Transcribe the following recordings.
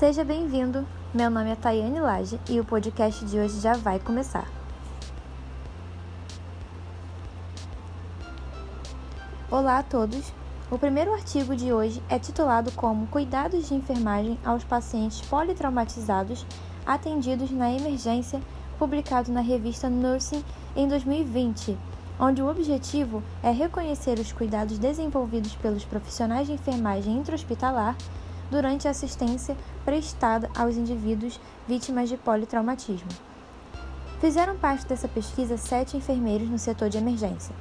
Seja bem-vindo. Meu nome é Tayane Lage e o podcast de hoje já vai começar. Olá a todos. O primeiro artigo de hoje é titulado como Cuidados de enfermagem aos pacientes politraumatizados atendidos na emergência, publicado na revista Nursing em 2020, onde o objetivo é reconhecer os cuidados desenvolvidos pelos profissionais de enfermagem intra-hospitalar durante a assistência prestada aos indivíduos vítimas de politraumatismo. Fizeram parte dessa pesquisa sete enfermeiros no setor de emergência.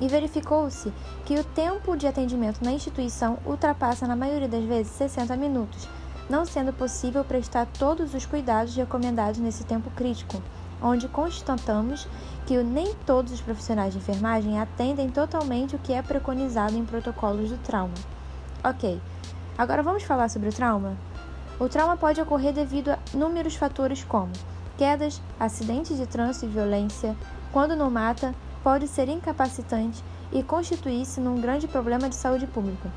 E verificou-se que o tempo de atendimento na instituição ultrapassa, na maioria das vezes, 60 minutos, não sendo possível prestar todos os cuidados recomendados nesse tempo crítico, onde constatamos que nem todos os profissionais de enfermagem atendem totalmente o que é preconizado em protocolos do trauma. Ok, Agora vamos falar sobre o trauma? O trauma pode ocorrer devido a inúmeros fatores como quedas, acidentes de trânsito e violência, quando não mata, pode ser incapacitante e constituir-se num grande problema de saúde pública.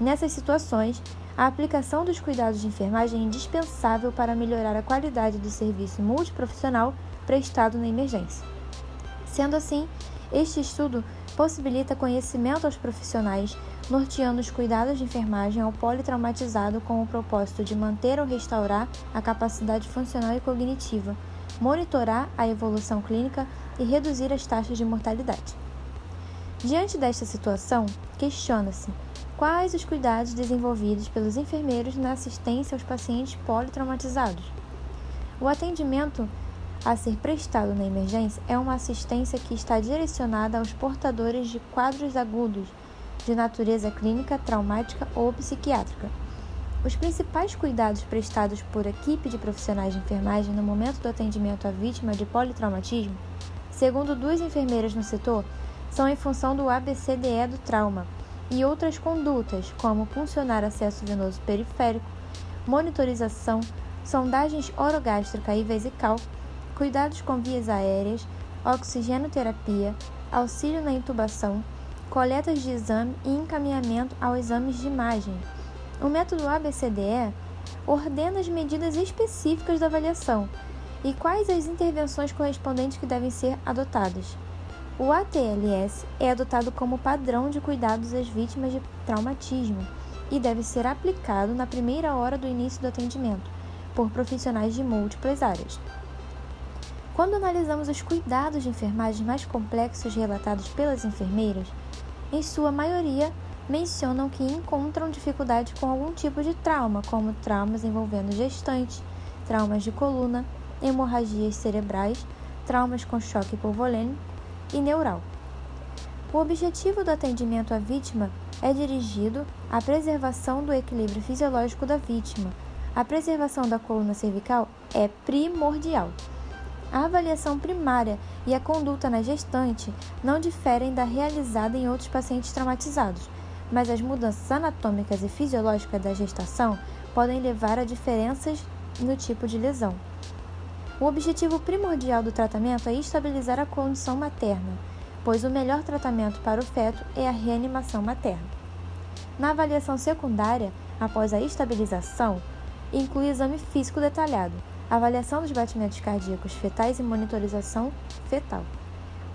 Nessas situações, a aplicação dos cuidados de enfermagem é indispensável para melhorar a qualidade do serviço multiprofissional prestado na emergência. Sendo assim, este estudo possibilita conhecimento aos profissionais, norteando os cuidados de enfermagem ao politraumatizado com o propósito de manter ou restaurar a capacidade funcional e cognitiva, monitorar a evolução clínica e reduzir as taxas de mortalidade. Diante desta situação, questiona-se quais os cuidados desenvolvidos pelos enfermeiros na assistência aos pacientes politraumatizados. O atendimento a ser prestado na emergência é uma assistência que está direcionada aos portadores de quadros agudos de natureza clínica, traumática ou psiquiátrica. Os principais cuidados prestados por equipe de profissionais de enfermagem no momento do atendimento à vítima de politraumatismo, segundo duas enfermeiras no setor, são em função do ABCDE do trauma e outras condutas, como funcionar acesso venoso periférico, monitorização, sondagens orogástrica e vesical, cuidados com vias aéreas, oxigenoterapia, auxílio na intubação, coletas de exame e encaminhamento aos exames de imagem. O método ABCDE ordena as medidas específicas da avaliação e quais as intervenções correspondentes que devem ser adotadas. O ATLS é adotado como padrão de cuidados às vítimas de traumatismo e deve ser aplicado na primeira hora do início do atendimento por profissionais de múltiplas áreas. Quando analisamos os cuidados de enfermagem mais complexos relatados pelas enfermeiras, em sua maioria mencionam que encontram dificuldade com algum tipo de trauma, como traumas envolvendo gestante, traumas de coluna, hemorragias cerebrais, traumas com choque hipovolêmico e neural. O objetivo do atendimento à vítima é dirigido à preservação do equilíbrio fisiológico da vítima. A preservação da coluna cervical é primordial. A avaliação primária e a conduta na gestante não diferem da realizada em outros pacientes traumatizados, mas as mudanças anatômicas e fisiológicas da gestação podem levar a diferenças no tipo de lesão. O objetivo primordial do tratamento é estabilizar a condição materna, pois o melhor tratamento para o feto é a reanimação materna. Na avaliação secundária, após a estabilização, inclui exame físico detalhado, avaliação dos batimentos cardíacos fetais e monitorização fetal.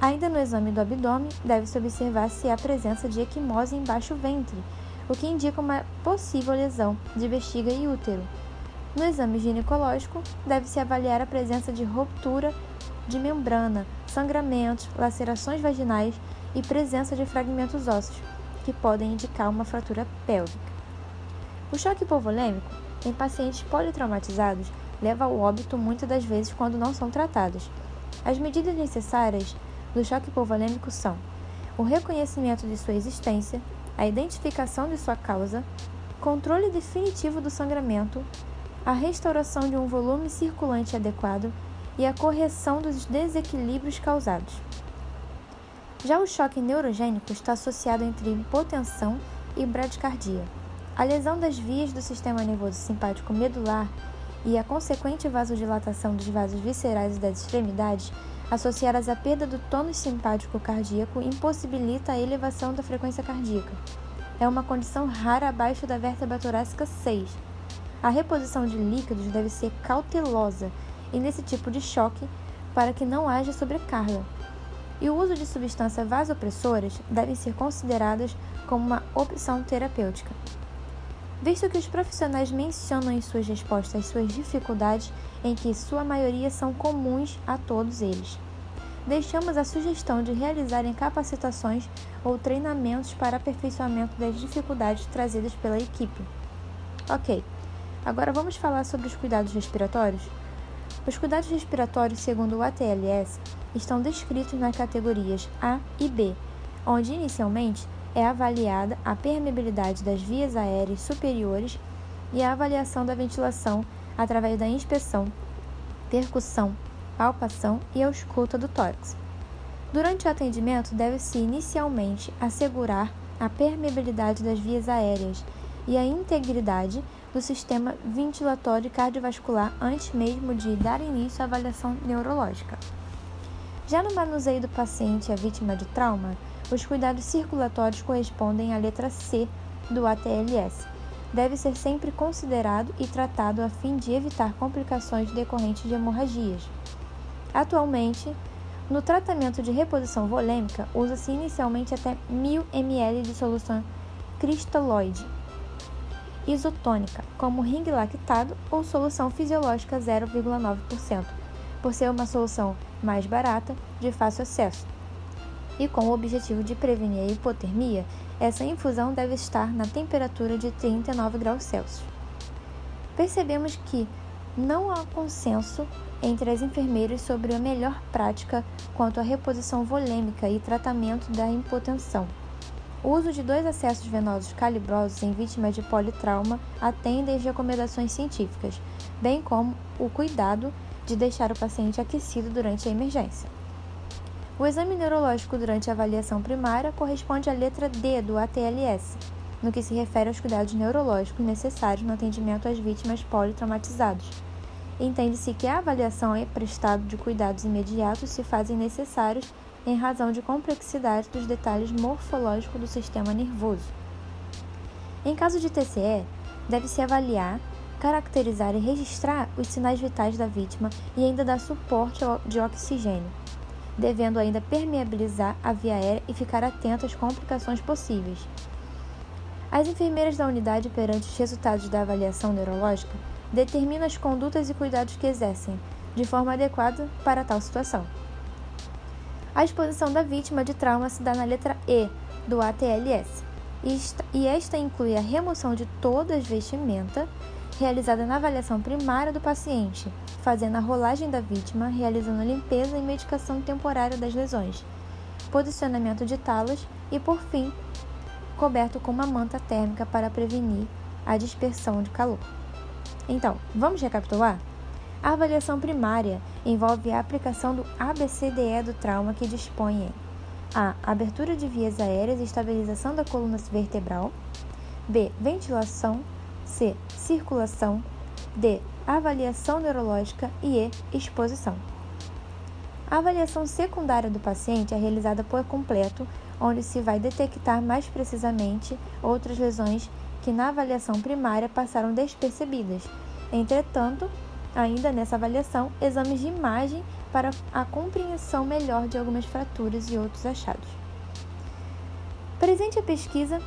Ainda no exame do abdômen, deve-se observar se há presença de equimose em baixo ventre, o que indica uma possível lesão de bexiga e útero. No exame ginecológico, deve-se avaliar a presença de ruptura de membrana, sangramentos, lacerações vaginais e presença de fragmentos ósseos, que podem indicar uma fratura pélvica. O choque hipovolêmico em pacientes politraumatizados leva ao óbito muitas das vezes quando não são tratadas. As medidas necessárias do choque hipovolêmico são o reconhecimento de sua existência, a identificação de sua causa, controle definitivo do sangramento, a restauração de um volume circulante adequado e a correção dos desequilíbrios causados. Já o choque neurogênico está associado entre hipotensão e bradicardia. A lesão das vias do sistema nervoso simpático medular e a consequente vasodilatação dos vasos viscerais e das extremidades, associadas à perda do tônus simpático cardíaco, impossibilita a elevação da frequência cardíaca. É uma condição rara abaixo da vértebra torácica 6. A reposição de líquidos deve ser cautelosa e nesse tipo de choque para que não haja sobrecarga. E o uso de substâncias vasopressoras deve ser consideradas como uma opção terapêutica. Visto que os profissionais mencionam em suas respostas suas dificuldades, em que sua maioria são comuns a todos eles, deixamos a sugestão de realizarem capacitações ou treinamentos para aperfeiçoamento das dificuldades trazidas pela equipe. Ok, agora vamos falar sobre os cuidados respiratórios? Os cuidados respiratórios, segundo o ATLS, estão descritos nas categorias A e B, onde inicialmente é avaliada a permeabilidade das vias aéreas superiores e a avaliação da ventilação através da inspeção, percussão, palpação e ausculta do tórax. Durante o atendimento, deve-se inicialmente assegurar a permeabilidade das vias aéreas e a integridade do sistema ventilatório cardiovascular antes mesmo de dar início à avaliação neurológica. Já no manuseio do paciente a vítima de trauma, os cuidados circulatórios correspondem à letra C do ATLS. Deve ser sempre considerado e tratado a fim de evitar complicações decorrentes de hemorragias. Atualmente, no tratamento de reposição volêmica, usa-se inicialmente até 1000 ml de solução cristalloide, isotônica, como ring lactado ou solução fisiológica 0,9%, por ser uma solução mais barata, de fácil acesso. E com o objetivo de prevenir a hipotermia, essa infusão deve estar na temperatura de 39 graus Celsius. Percebemos que não há consenso entre as enfermeiras sobre a melhor prática quanto à reposição volêmica e tratamento da hipotensão. O uso de dois acessos venosos calibrosos em vítimas de politrauma atendem às recomendações científicas, bem como o cuidado de deixar o paciente aquecido durante a emergência. O exame neurológico durante a avaliação primária corresponde à letra D do ATLS, no que se refere aos cuidados neurológicos necessários no atendimento às vítimas politraumatizadas. Entende-se que a avaliação e prestado de cuidados imediatos se fazem necessários em razão de complexidade dos detalhes morfológicos do sistema nervoso. Em caso de TCE, deve-se avaliar, caracterizar e registrar os sinais vitais da vítima e ainda dar suporte de oxigênio, devendo ainda permeabilizar a via aérea e ficar atento às complicações possíveis. As enfermeiras da unidade, perante os resultados da avaliação neurológica, determinam as condutas e cuidados que exercem, de forma adequada para tal situação. A exposição da vítima de trauma se dá na letra E do ATLS, e esta inclui a remoção de todas as vestimentas realizada na avaliação primária do paciente, fazendo a rolagem da vítima, realizando a limpeza e medicação temporária das lesões, posicionamento de talas e, por fim, coberto com uma manta térmica para prevenir a dispersão de calor. Então, vamos recapitular? A avaliação primária envolve a aplicação do ABCDE do trauma que dispõe em a. Abertura de vias aéreas e estabilização da coluna vertebral. B. Ventilação. C. Circulação. D. Avaliação neurológica. E E. Exposição. A avaliação secundária do paciente é realizada por completo, onde se vai detectar mais precisamente outras lesões que na avaliação primária passaram despercebidas. Entretanto, ainda nessa avaliação, exames de imagem para a compreensão melhor de algumas fraturas e outros achados. Presente a pesquisa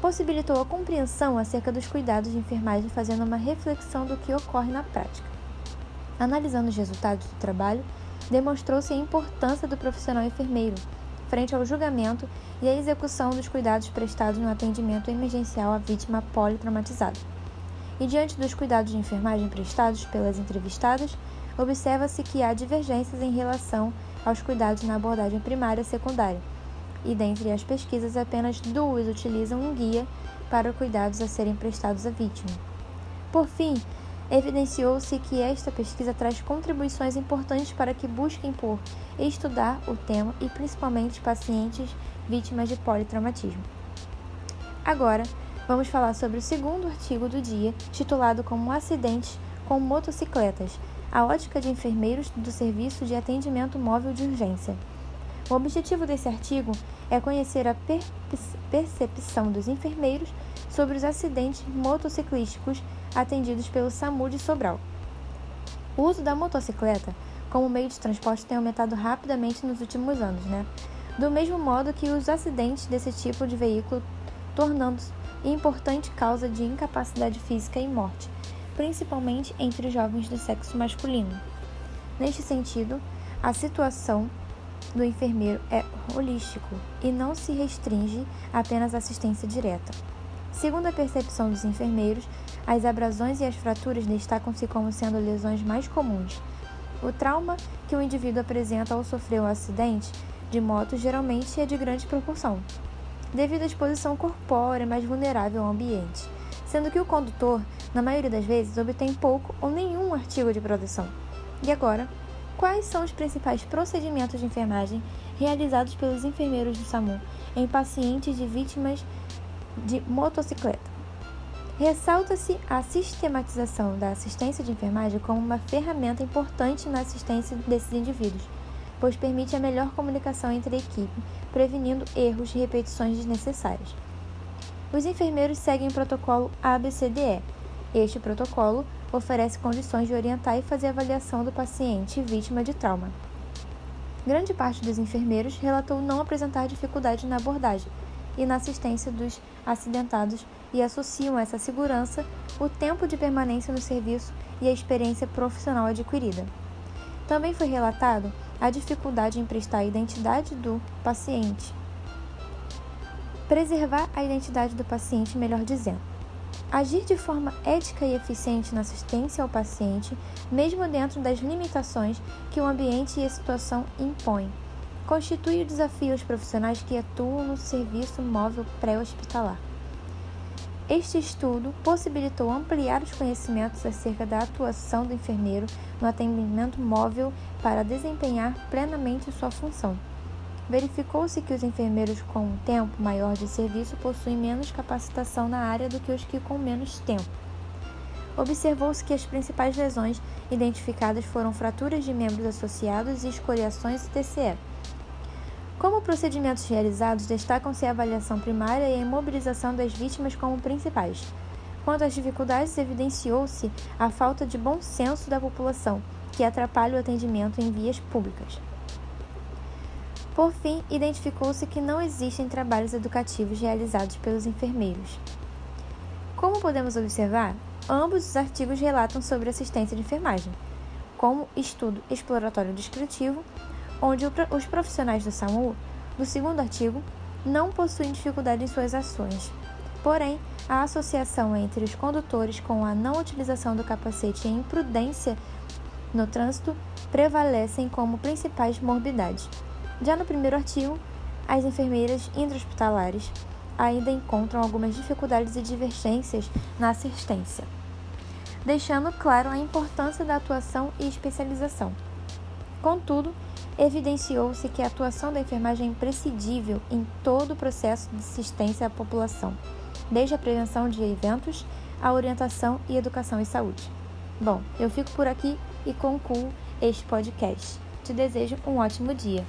possibilitou a compreensão acerca dos cuidados de enfermagem, fazendo uma reflexão do que ocorre na prática. Analisando os resultados do trabalho, demonstrou-se a importância do profissional enfermeiro frente ao julgamento e à execução dos cuidados prestados no atendimento emergencial à vítima politraumatizada e diante dos cuidados de enfermagem prestados pelas entrevistadas, observa-se que há divergências em relação aos cuidados na abordagem primária e secundária, e dentre as pesquisas apenas duas utilizam um guia para cuidados a serem prestados à vítima. Por fim, evidenciou-se que esta pesquisa traz contribuições importantes para que busquem por estudar o tema e principalmente pacientes vítimas de politraumatismo. Agora, vamos falar sobre o segundo artigo do dia, titulado como Acidentes com motocicletas, a ótica de enfermeiros do Serviço de Atendimento Móvel de Urgência. O objetivo desse artigo é conhecer a percepção dos enfermeiros sobre os acidentes motociclísticos atendidos pelo SAMU de Sobral. O uso da motocicleta como meio de transporte tem aumentado rapidamente nos últimos anos, né? Do mesmo modo que os acidentes desse tipo de veículo tornando-se importante causa de incapacidade física e morte, principalmente entre jovens do sexo masculino. Neste sentido, a situação do enfermeiro é holístico e não se restringe apenas à assistência direta. Segundo a percepção dos enfermeiros, as abrasões e as fraturas destacam-se como sendo lesões mais comuns. O trauma que o indivíduo apresenta ao sofrer um acidente de moto geralmente é de grande proporção, devido à exposição corpórea mais vulnerável ao ambiente, sendo que o condutor, na maioria das vezes, obtém pouco ou nenhum artigo de proteção. E agora, quais são os principais procedimentos de enfermagem realizados pelos enfermeiros do SAMU em pacientes de vítimas de motocicleta? Ressalta-se a sistematização da assistência de enfermagem como uma ferramenta importante na assistência desses indivíduos, pois permite a melhor comunicação entre a equipe, prevenindo erros e repetições desnecessárias. Os enfermeiros seguem o protocolo ABCDE. Este protocolo oferece condições de orientar e fazer avaliação do paciente vítima de trauma. Grande parte dos enfermeiros relatou não apresentar dificuldade na abordagem e na assistência dos acidentados e associam essa segurança o tempo de permanência no serviço e a experiência profissional adquirida. Também foi relatado a dificuldade em prestar a identidade do paciente. Preservar a identidade do paciente, melhor dizendo. Agir de forma ética e eficiente na assistência ao paciente, mesmo dentro das limitações que o ambiente e a situação impõem, constitui o desafio aos profissionais que atuam no serviço móvel pré-hospitalar. Este estudo possibilitou ampliar os conhecimentos acerca da atuação do enfermeiro no atendimento móvel para desempenhar plenamente sua função. Verificou-se que os enfermeiros com um tempo maior de serviço possuem menos capacitação na área do que os que com menos tempo. Observou-se que as principais lesões identificadas foram fraturas de membros associados e escoriações e TCE. Como procedimentos realizados, destacam-se a avaliação primária e a imobilização das vítimas como principais. Quanto às dificuldades, evidenciou-se a falta de bom senso da população, que atrapalha o atendimento em vias públicas. Por fim, identificou-se que não existem trabalhos educativos realizados pelos enfermeiros. Como podemos observar, ambos os artigos relatam sobre assistência de enfermagem, como estudo exploratório descritivo onde os profissionais do SAMU, no segundo artigo, não possuem dificuldade em suas ações. Porém, a associação entre os condutores com a não utilização do capacete e imprudência no trânsito prevalecem como principais morbidades. Já no primeiro artigo, as enfermeiras intra-hospitalares ainda encontram algumas dificuldades e divergências na assistência, deixando claro a importância da atuação e especialização. Contudo, evidenciou-se que a atuação da enfermagem é imprescindível em todo o processo de assistência à população, desde a prevenção de eventos, a orientação e educação em saúde. Bom, eu fico por aqui e concluo este podcast. Te desejo um ótimo dia.